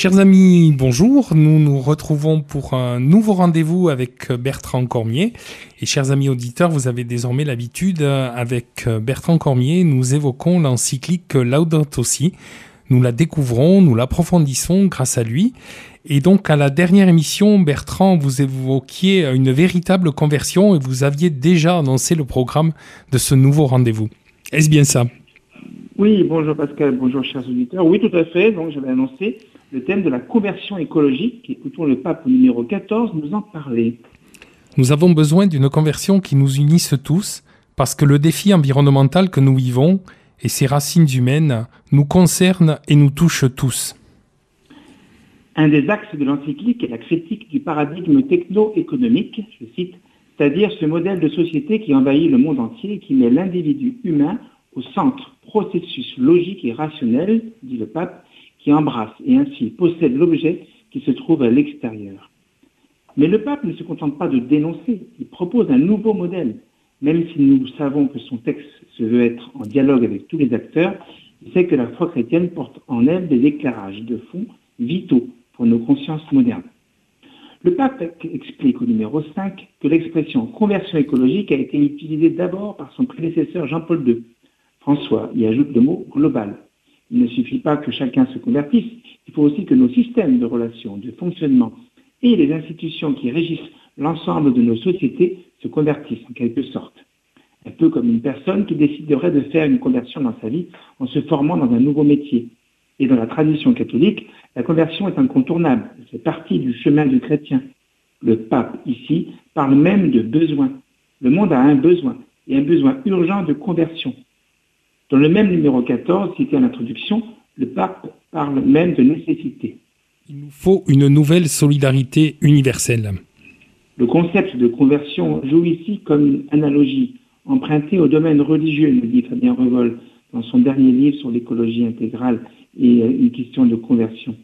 Chers amis, bonjour. Nous nous retrouvons pour un nouveau rendez-vous avec Bertrand Cormier. Et chers amis auditeurs, vous avez désormais l'habitude, avec Bertrand Cormier, nous évoquons l'encyclique Laudato Si. Nous la découvrons, nous l'approfondissons grâce à lui. Et donc, à la dernière émission, Bertrand, vous évoquiez une véritable conversion et vous aviez déjà annoncé le programme de ce nouveau rendez-vous. Est-ce bien ça? Oui, bonjour Pascal, bonjour chers auditeurs. Oui, tout à fait. Donc, j'avais annoncé le thème de la conversion écologique. Écoutons le pape numéro 14 nous en parler. Nous avons besoin d'une conversion qui nous unisse tous, parce que le défi environnemental que nous vivons et ses racines humaines nous concernent et nous touchent tous. Un des axes de l'encyclique est la critique du paradigme techno-économique, je cite, c'est-à-dire ce modèle de société qui envahit le monde entier et qui met l'individu humain au centre, processus logique et rationnel, dit le pape, qui embrasse et ainsi possède l'objet qui se trouve à l'extérieur. Mais le pape ne se contente pas de dénoncer, il propose un nouveau modèle. Même si nous savons que son texte se veut être en dialogue avec tous les acteurs, il sait que la foi chrétienne porte en elle des éclairages de fond vitaux pour nos consciences modernes. Le pape explique au numéro 5 que l'expression conversion écologique a été utilisée d'abord par son prédécesseur Jean-Paul II. François y ajoute le mot global. Il ne suffit pas que chacun se convertisse, il faut aussi que nos systèmes de relations, de fonctionnement et les institutions qui régissent l'ensemble de nos sociétés se convertissent en quelque sorte. Un peu comme une personne qui déciderait de faire une conversion dans sa vie en se formant dans un nouveau métier. Et dans la tradition catholique, la conversion est incontournable, c'est partie du chemin du chrétien. Le pape, ici, parle même de besoin. Le monde a un besoin, et un besoin urgent de conversion. Dans le même numéro 14, cité en introduction, le pape parle même de nécessité. Il nous faut une nouvelle solidarité universelle. Le concept de conversion joue ici comme une analogie empruntée au domaine religieux, nous dit Fabien Revol dans son dernier livre sur l'écologie intégrale et euh, une question de conversion.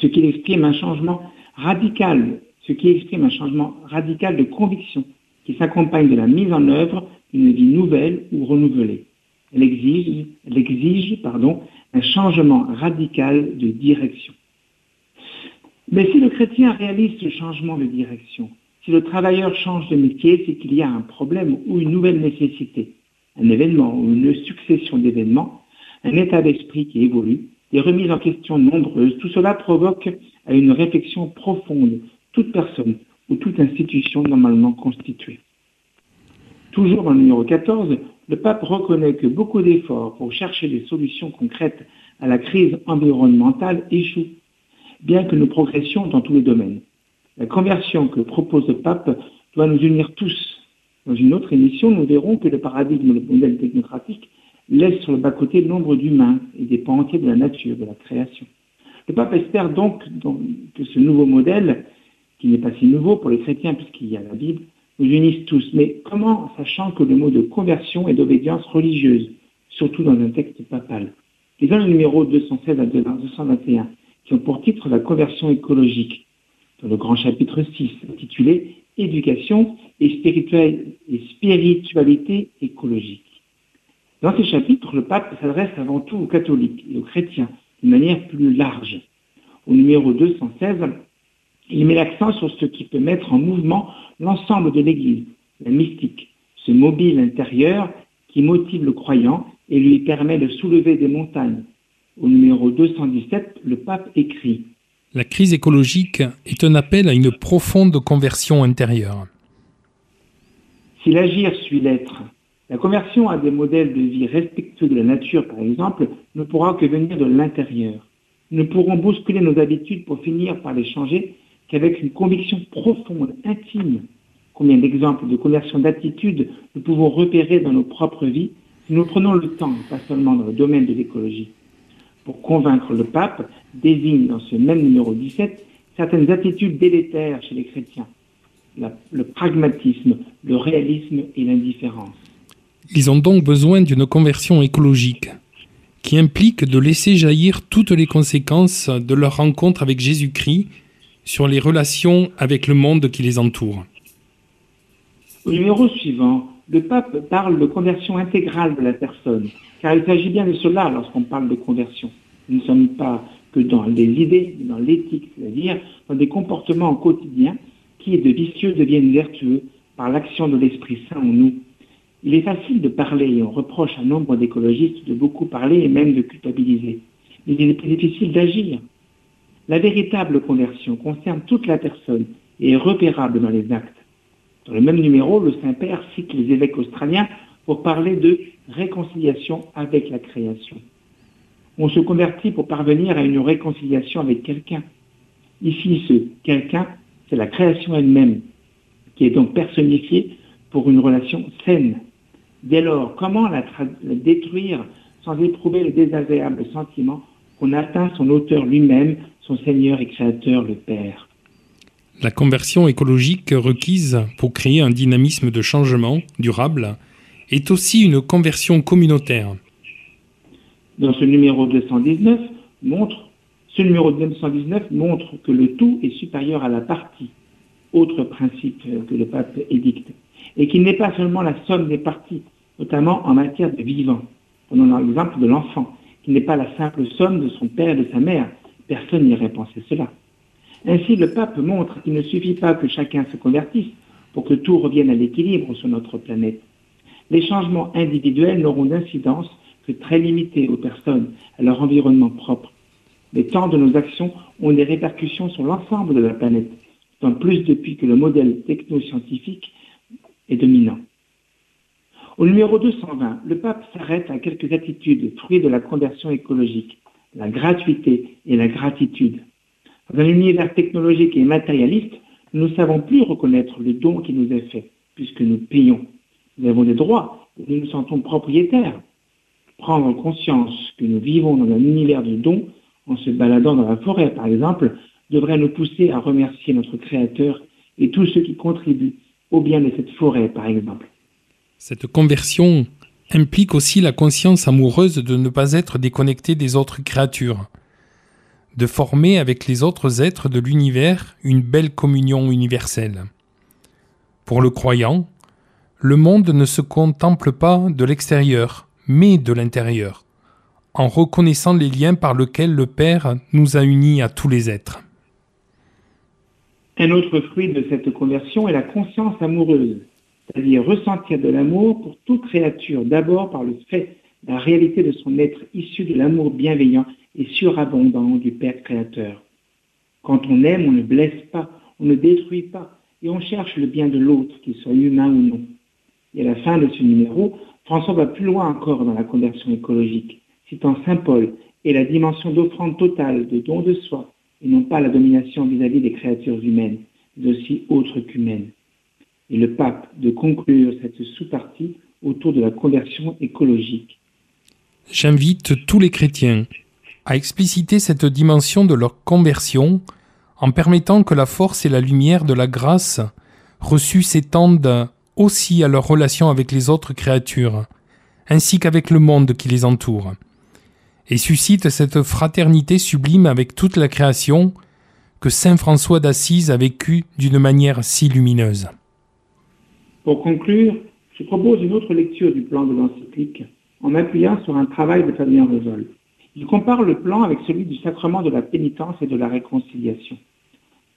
Ce qui exprime un changement radical, ce qui exprime un changement radical de conviction qui s'accompagne de la mise en œuvre d'une vie nouvelle ou renouvelée. Elle exige, elle exige pardon, un changement radical de direction. Mais si le chrétien réalise ce changement de direction, si le travailleur change de métier, c'est qu'il y a un problème ou une nouvelle nécessité, un événement ou une succession d'événements, un état d'esprit qui évolue, des remises en question nombreuses, tout cela provoque à une réflexion profonde toute personne ou toute institution normalement constituée. Toujours le numéro 14, le pape reconnaît que beaucoup d'efforts pour chercher des solutions concrètes à la crise environnementale échouent, bien que nous progressions dans tous les domaines. La conversion que propose le pape doit nous unir tous. Dans une autre émission, nous verrons que le paradigme, le modèle technocratique, laisse sur le bas-côté nombre d'humains et des pans entiers de la nature, de la création. Le pape espère donc que ce nouveau modèle, qui n'est pas si nouveau pour les chrétiens puisqu'il y a la Bible, nous unissent tous. Mais comment, sachant que le mot de conversion est d'obédience religieuse, surtout dans un texte papal? Les dans le numéro 216 à 221, qui ont pour titre la conversion écologique, dans le grand chapitre 6, intitulé Éducation et spiritualité écologique. Dans ce chapitre, le pape s'adresse avant tout aux catholiques et aux chrétiens de manière plus large. Au numéro 216, il met l'accent sur ce qui peut mettre en mouvement l'ensemble de l'Église, la mystique, ce mobile intérieur qui motive le croyant et lui permet de soulever des montagnes. Au numéro 217, le pape écrit La crise écologique est un appel à une profonde conversion intérieure. Si l'agir suit l'être, la conversion à des modèles de vie respectueux de la nature, par exemple, ne pourra que venir de l'intérieur. Nous pourrons bousculer nos habitudes pour finir par les changer qu'avec une conviction profonde, intime. Combien d'exemples de conversion d'attitude nous pouvons repérer dans nos propres vies si nous prenons le temps, pas seulement dans le domaine de l'écologie. Pour convaincre le pape, désigne dans ce même numéro 17 certaines attitudes délétères chez les chrétiens, le pragmatisme, le réalisme et l'indifférence. Ils ont donc besoin d'une conversion écologique qui implique de laisser jaillir toutes les conséquences de leur rencontre avec Jésus-Christ sur les relations avec le monde qui les entoure. Au numéro suivant, le pape parle de conversion intégrale de la personne, car il s'agit bien de cela lorsqu'on parle de conversion. Nous ne sommes pas que dans les idées, dans l'éthique, c'est-à-dire dans des comportements quotidiens qui, de vicieux, deviennent vertueux par l'action de l'Esprit Saint en nous. Il est facile de parler et on reproche à nombre d'écologistes de beaucoup parler et même de culpabiliser. Mais il est plus difficile d'agir. La véritable conversion concerne toute la personne et est repérable dans les actes. Dans le même numéro, le Saint-Père cite les évêques australiens pour parler de réconciliation avec la création. On se convertit pour parvenir à une réconciliation avec quelqu'un. Ici, ce quelqu'un, c'est la création elle-même, qui est donc personnifiée pour une relation saine. Dès lors, comment la, détruire sans éprouver le désagréable sentiment qu'on atteint son auteur lui-même, son Seigneur et Créateur, le Père. La conversion écologique requise pour créer un dynamisme de changement durable est aussi une conversion communautaire. Dans ce numéro 219 montre, ce numéro 219 montre que le tout est supérieur à la partie, autre principe que le pape édicte, et qu'il n'est pas seulement la somme des parties, notamment en matière de vivant. Prenons l'exemple de l'enfant, qui n'est pas la simple somme de son père et de sa mère. Personne n'irait penser cela. Ainsi, le pape montre qu'il ne suffit pas que chacun se convertisse pour que tout revienne à l'équilibre sur notre planète. Les changements individuels n'auront d'incidence très limité aux personnes, à leur environnement propre. Mais tant de nos actions ont des répercussions sur l'ensemble de la planète, tant plus depuis que le modèle technoscientifique est dominant. Au numéro 220, le pape s'arrête à quelques attitudes fruits de la conversion écologique, la gratuité et la gratitude. Dans un univers technologique et matérialiste, nous ne savons plus reconnaître le don qui nous est fait, puisque nous payons. Nous avons des droits et nous nous sentons propriétaires prendre conscience que nous vivons dans un univers de dons en se baladant dans la forêt, par exemple, devrait nous pousser à remercier notre Créateur et tous ceux qui contribuent au bien de cette forêt, par exemple. Cette conversion implique aussi la conscience amoureuse de ne pas être déconnecté des autres créatures, de former avec les autres êtres de l'univers une belle communion universelle. Pour le croyant, le monde ne se contemple pas de l'extérieur, mais de l'intérieur, en reconnaissant les liens par lesquels le Père nous a unis à tous les êtres. Un autre fruit de cette conversion est la conscience amoureuse, c'est-à-dire ressentir de l'amour pour toute créature, d'abord par le fait de la réalité de son être issu de l'amour bienveillant et surabondant du Père créateur. Quand on aime, on ne blesse pas, on ne détruit pas, et on cherche le bien de l'autre, qu'il soit humain ou non. Et à la fin de ce numéro, François va plus loin encore dans la conversion écologique, citant Saint Paul et la dimension d'offrande totale, de don de soi, et non pas la domination vis-à-vis des créatures humaines, mais aussi autres qu'humaines. Et le pape de conclure cette sous-partie autour de la conversion écologique. J'invite tous les chrétiens à expliciter cette dimension de leur conversion en permettant que la force et la lumière de la grâce reçue s'étendent aussi à leur relation avec les autres créatures, ainsi qu'avec le monde qui les entoure, et suscite cette fraternité sublime avec toute la création que Saint François d'Assise a vécue d'une manière si lumineuse. Pour conclure, je propose une autre lecture du plan de l'encyclique en m'appuyant sur un travail de Fabien Revol. Il compare le plan avec celui du sacrement de la pénitence et de la réconciliation.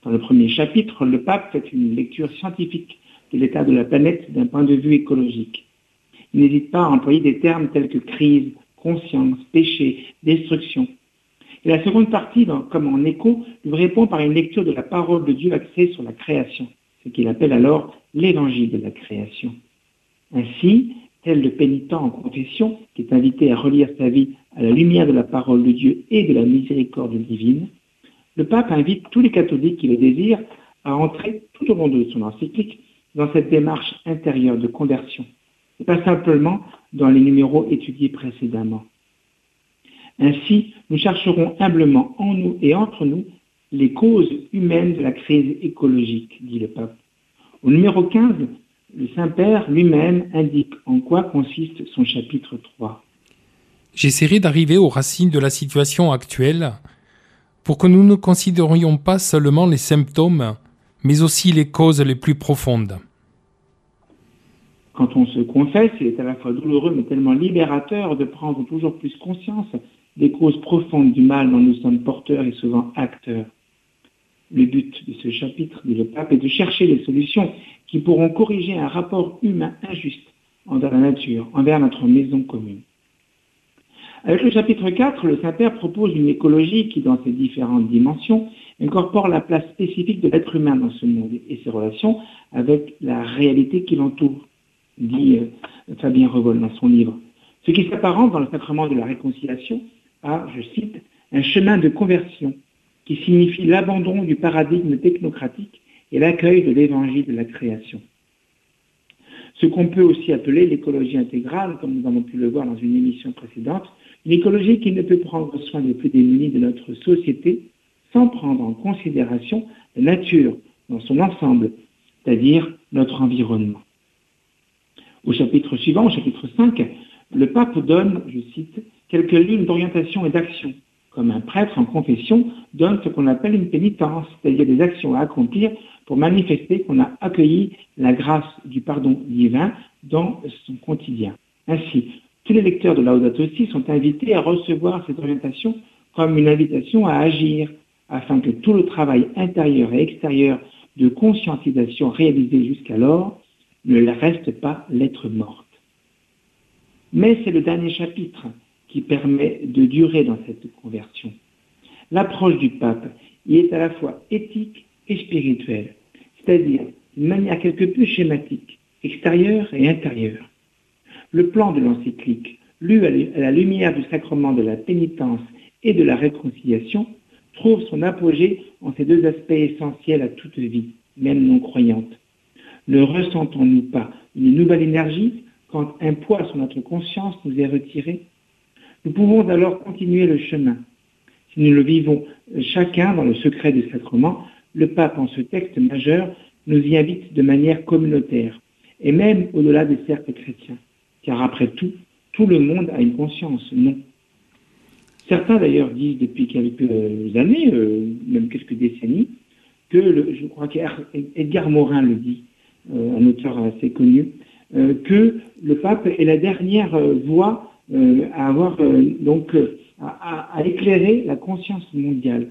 Dans le premier chapitre, le pape fait une lecture scientifique de l'état de la planète d'un point de vue écologique. Il n'hésite pas à employer des termes tels que crise, conscience, péché, destruction. Et la seconde partie, comme en écho, lui répond par une lecture de la parole de Dieu axée sur la création, qu'il appelle alors l'évangile de la création. Ainsi, tel le pénitent en confession, qui est invité à relire sa vie à la lumière de la parole de Dieu et de la miséricorde divine, le pape invite tous les catholiques qui le désirent à entrer tout au long de son encyclique dans cette démarche intérieure de conversion, et pas simplement dans les numéros étudiés précédemment. Ainsi, nous chercherons humblement en nous et entre nous les causes humaines de la crise écologique, dit le pape. Au numéro 15, le Saint-Père lui-même indique en quoi consiste son chapitre 3. J'essaierai d'arriver aux racines de la situation actuelle pour que nous ne considérions pas seulement les symptômes, mais aussi les causes les plus profondes. Quand on se confesse, il est à la fois douloureux mais tellement libérateur de prendre toujours plus conscience des causes profondes du mal dont nous sommes porteurs et souvent acteurs. Le but de ce chapitre, dit le pape, est de chercher les solutions qui pourront corriger un rapport humain injuste envers la nature, envers notre maison commune. Avec le chapitre 4, le Saint-Père propose une écologie qui, dans ses différentes dimensions, incorpore la place spécifique de l'être humain dans ce monde et ses relations avec la réalité qui l'entoure, dit euh, Fabien Revol dans son livre. Ce qui s'apparente dans le sacrement de la réconciliation à, je cite, un chemin de conversion qui signifie l'abandon du paradigme technocratique et l'accueil de l'évangile de la création. Ce qu'on peut aussi appeler l'écologie intégrale, comme nous avons pu le voir dans une émission précédente, une écologie qui ne peut prendre soin des plus démunis de notre société sans prendre en considération la nature dans son ensemble, c'est-à-dire notre environnement. Au chapitre suivant, au chapitre 5, le pape donne, je cite, quelques lignes d'orientation et d'action, comme un prêtre en confession donne ce qu'on appelle une pénitence, c'est-à-dire des actions à accomplir pour manifester qu'on a accueilli la grâce du pardon divin dans son quotidien. Ainsi, tous les lecteurs de Laudato Si sont invités à recevoir cette orientation comme une invitation à agir, afin que tout le travail intérieur et extérieur de conscientisation réalisé jusqu'alors ne reste pas lettre morte. Mais c'est le dernier chapitre qui permet de durer dans cette conversion. L'approche du pape y est à la fois éthique et spirituelle, c'est-à-dire d'une manière quelque peu schématique, extérieure et intérieure. Le plan de l'encyclique, lu à la lumière du sacrement de la pénitence et de la réconciliation, trouve son apogée en ces deux aspects essentiels à toute vie, même non croyante. Ne ressentons-nous pas une nouvelle énergie quand un poids sur notre conscience nous est retiré Nous pouvons alors continuer le chemin. Si nous le vivons chacun dans le secret du sacrement, le pape en ce texte majeur nous y invite de manière communautaire, et même au-delà des cercles chrétiens. Car après tout, tout le monde a une conscience, non? Certains d'ailleurs disent depuis quelques années, euh, même quelques décennies, que je crois qu'Edgar Morin le dit, euh, un auteur assez connu, euh, que le pape est la dernière voix à avoir donc à, à, éclairer la conscience mondiale.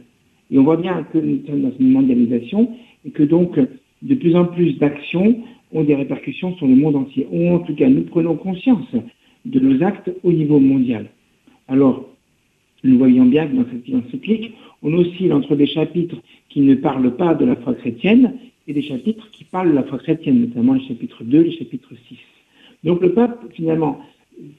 Et on voit bien que nous sommes dans une mondialisation et que donc de plus en plus d'actions ont des répercussions sur le monde entier. Ou en tout cas, nous prenons conscience de nos actes au niveau mondial. Alors, nous voyons bien que dans cette encyclique, on oscille entre des chapitres qui ne parlent pas de la foi chrétienne et des chapitres qui parlent de la foi chrétienne, notamment les chapitres 2 et les chapitres 6. Donc le pape, finalement,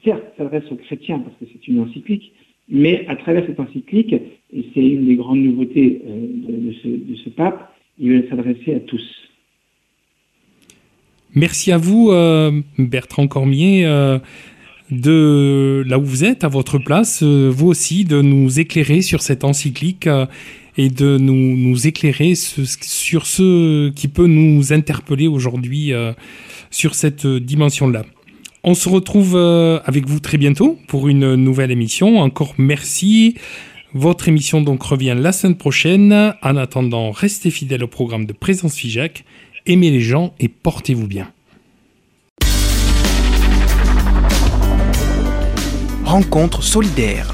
certes, s'adresse aux chrétiens parce que c'est une encyclique, mais à travers cette encyclique, et c'est une des grandes nouveautés euh, de, ce, pape, il veut s'adresser à tous. Merci à vous, euh, Bertrand Cormier. Euh, de là où vous êtes, à votre place, vous aussi, de nous éclairer sur cette encyclique et de nous, éclairer sur ce qui peut nous interpeller aujourd'hui sur cette dimension-là. On se retrouve avec vous très bientôt pour une nouvelle émission. Encore merci. Votre émission donc revient la semaine prochaine. En attendant, restez fidèles au programme de Présence FIJAC. Aimez les gens et portez-vous bien. rencontre solidaire.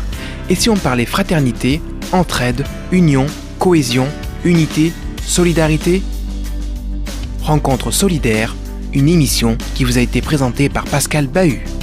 Et si on parlait fraternité, entraide, union, cohésion, unité, solidarité? Rencontre solidaire, une émission qui vous a été présentée par Pascal Bahut.